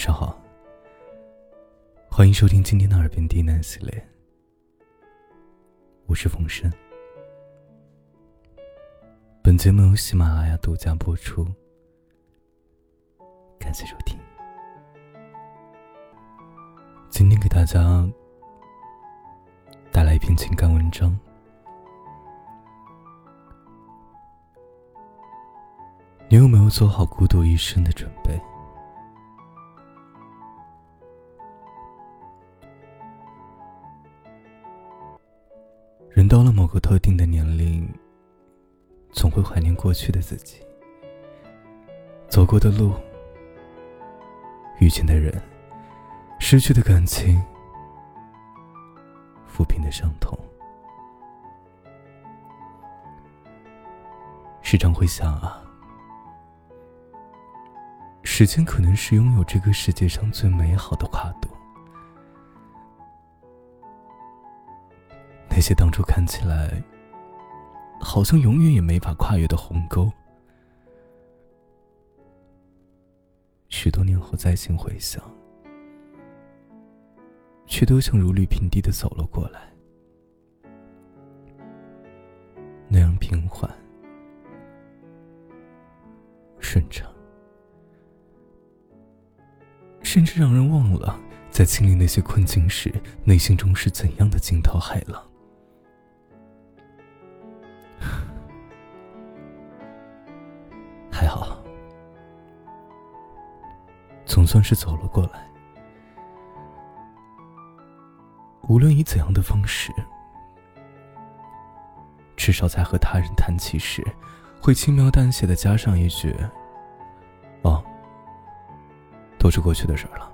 上好，欢迎收听今天的耳边低喃系列，我是冯生。本节目由喜马拉雅独家播出，感谢收听。今天给大家带来一篇情感文章。你有没有做好孤独一生的准备？人到了某个特定的年龄，总会怀念过去的自己，走过的路，遇见的人，失去的感情，抚平的伤痛。时常会想啊，时间可能是拥有这个世界上最美好的跨度。那些当初看起来好像永远也没法跨越的鸿沟，许多年后再行回想，却都像如履平地的走了过来，那样平缓、顺畅，甚至让人忘了在经历那些困境时，内心中是怎样的惊涛骇浪。算是走了过来。无论以怎样的方式，至少在和他人谈起时，会轻描淡写的加上一句：“哦，都是过去的事儿了。”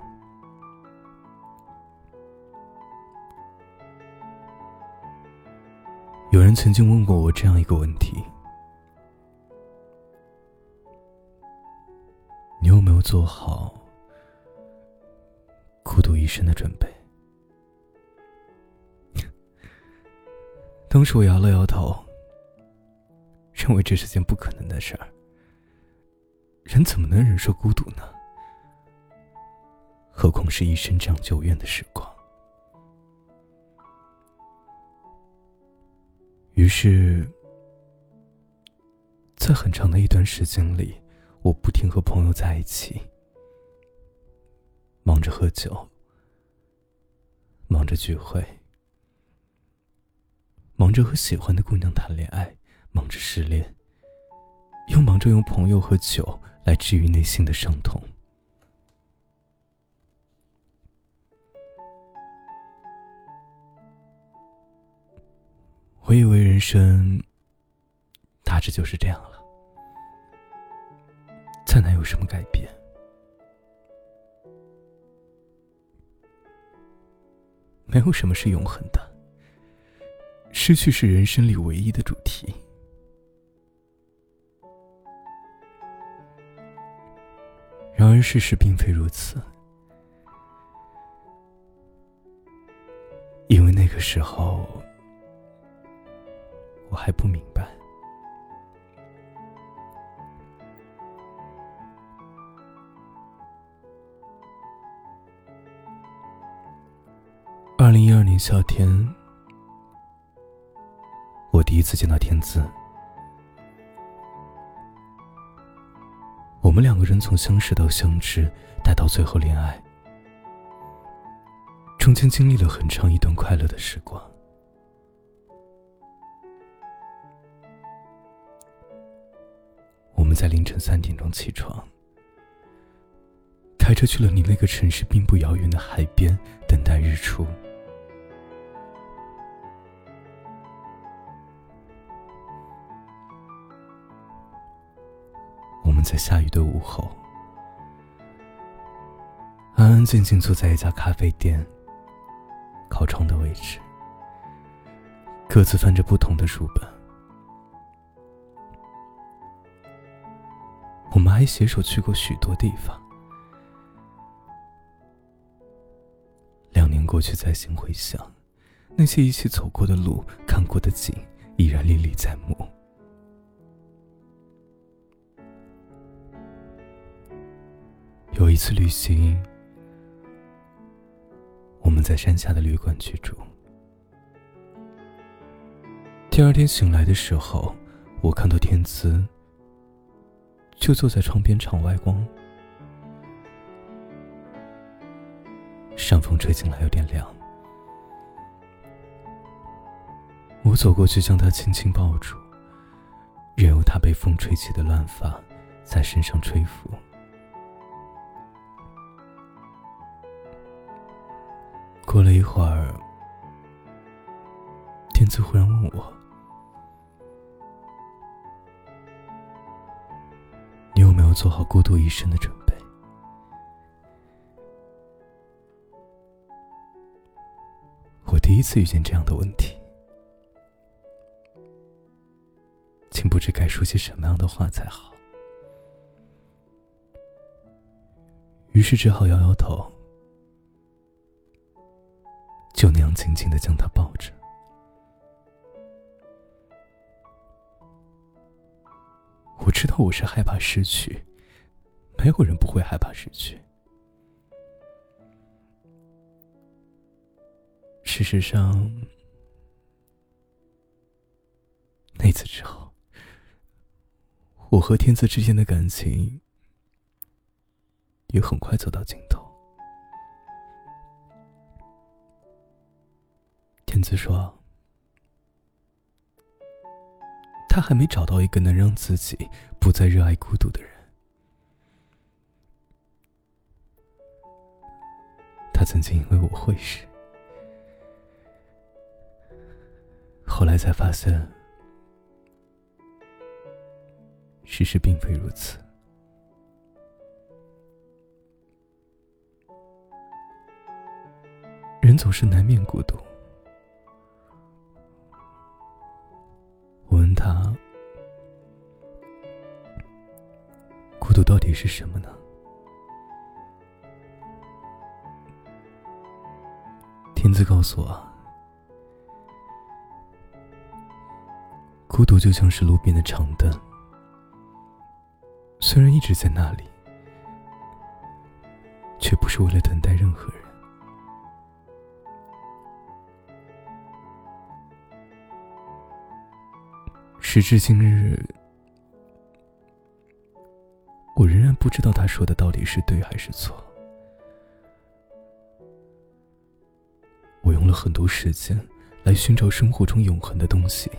有人曾经问过我这样一个问题：你有没有做好？孤独一生的准备。当时我摇了摇头，认为这是件不可能的事儿。人怎么能忍受孤独呢？何况是一生这样久远的时光。于是，在很长的一段时间里，我不停和朋友在一起。忙着喝酒，忙着聚会，忙着和喜欢的姑娘谈恋爱，忙着失恋，又忙着用朋友和酒来治愈内心的伤痛。我以为人生大致就是这样了，再难有什么改变。没有什么是永恒的，失去是人生里唯一的主题。然而事实并非如此，因为那个时候我还不明白。夏天，我第一次见到天姿。我们两个人从相识到相知，待到最后恋爱，中间经历了很长一段快乐的时光。我们在凌晨三点钟起床，开车去了你那个城市并不遥远的海边，等待日出。在下雨的午后，安安静静坐在一家咖啡店靠窗的位置，各自翻着不同的书本。我们还携手去过许多地方。两年过去，再行回想，那些一起走过的路、看过的景，依然历历在目。一次旅行，我们在山下的旅馆居住。第二天醒来的时候，我看到天姿就坐在窗边场外光，上风吹进来有点凉。我走过去将她轻轻抱住，任由她被风吹起的乱发在身上吹拂。过了一会儿，天赐忽然问我：“你有没有做好孤独一生的准备？”我第一次遇见这样的问题，竟不知该说些什么样的话才好，于是只好摇摇头。样紧紧的将他抱着。我知道我是害怕失去，没有人不会害怕失去。事实上，那次之后，我和天赐之间的感情也很快走到尽头。天子说：“他还没找到一个能让自己不再热爱孤独的人。他曾经以为我会是，后来才发现，事实并非如此。人总是难免孤独。”独到底是什么呢？天子告诉我，孤独就像是路边的长凳，虽然一直在那里，却不是为了等待任何人。时至今日，我仍然不知道他说的到底是对还是错。我用了很多时间来寻找生活中永恒的东西，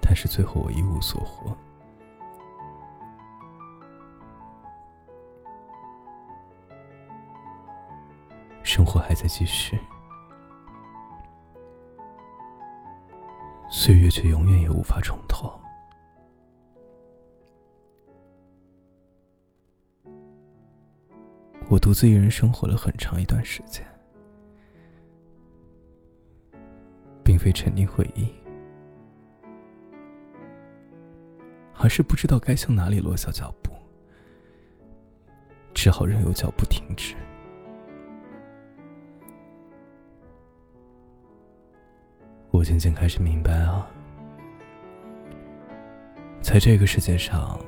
但是最后我一无所获。生活还在继续。岁月却永远也无法重头。我独自一人生活了很长一段时间，并非沉溺回忆，而是不知道该向哪里落下脚步，只好任由脚步停止。我渐渐开始明白啊，在这个世界上，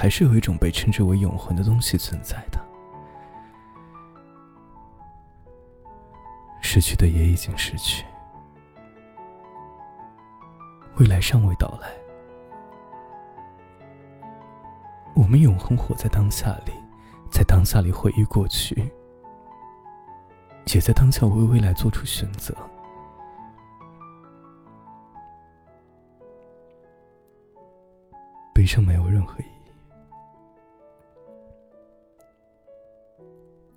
还是有一种被称之为永恒的东西存在的。失去的也已经失去，未来尚未到来。我们永恒活在当下里，在当下里回忆过去，也在当下为未来做出选择。悲伤没有任何意义，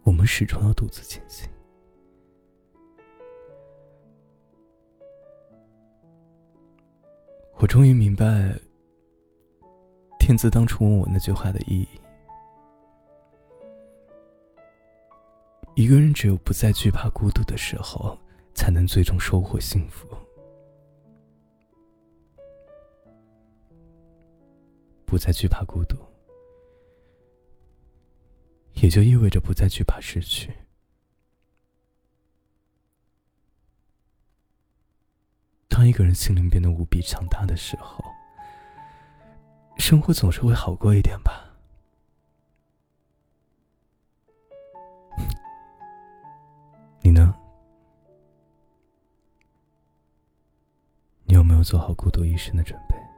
我们始终要独自前行。我终于明白，天子当初问我那句话的意义：一个人只有不再惧怕孤独的时候，才能最终收获幸福。不再惧怕孤独，也就意味着不再惧怕失去。当一个人心灵变得无比强大的时候生活总是会好过一点吧？你呢？你有没有做好孤独一生的准备？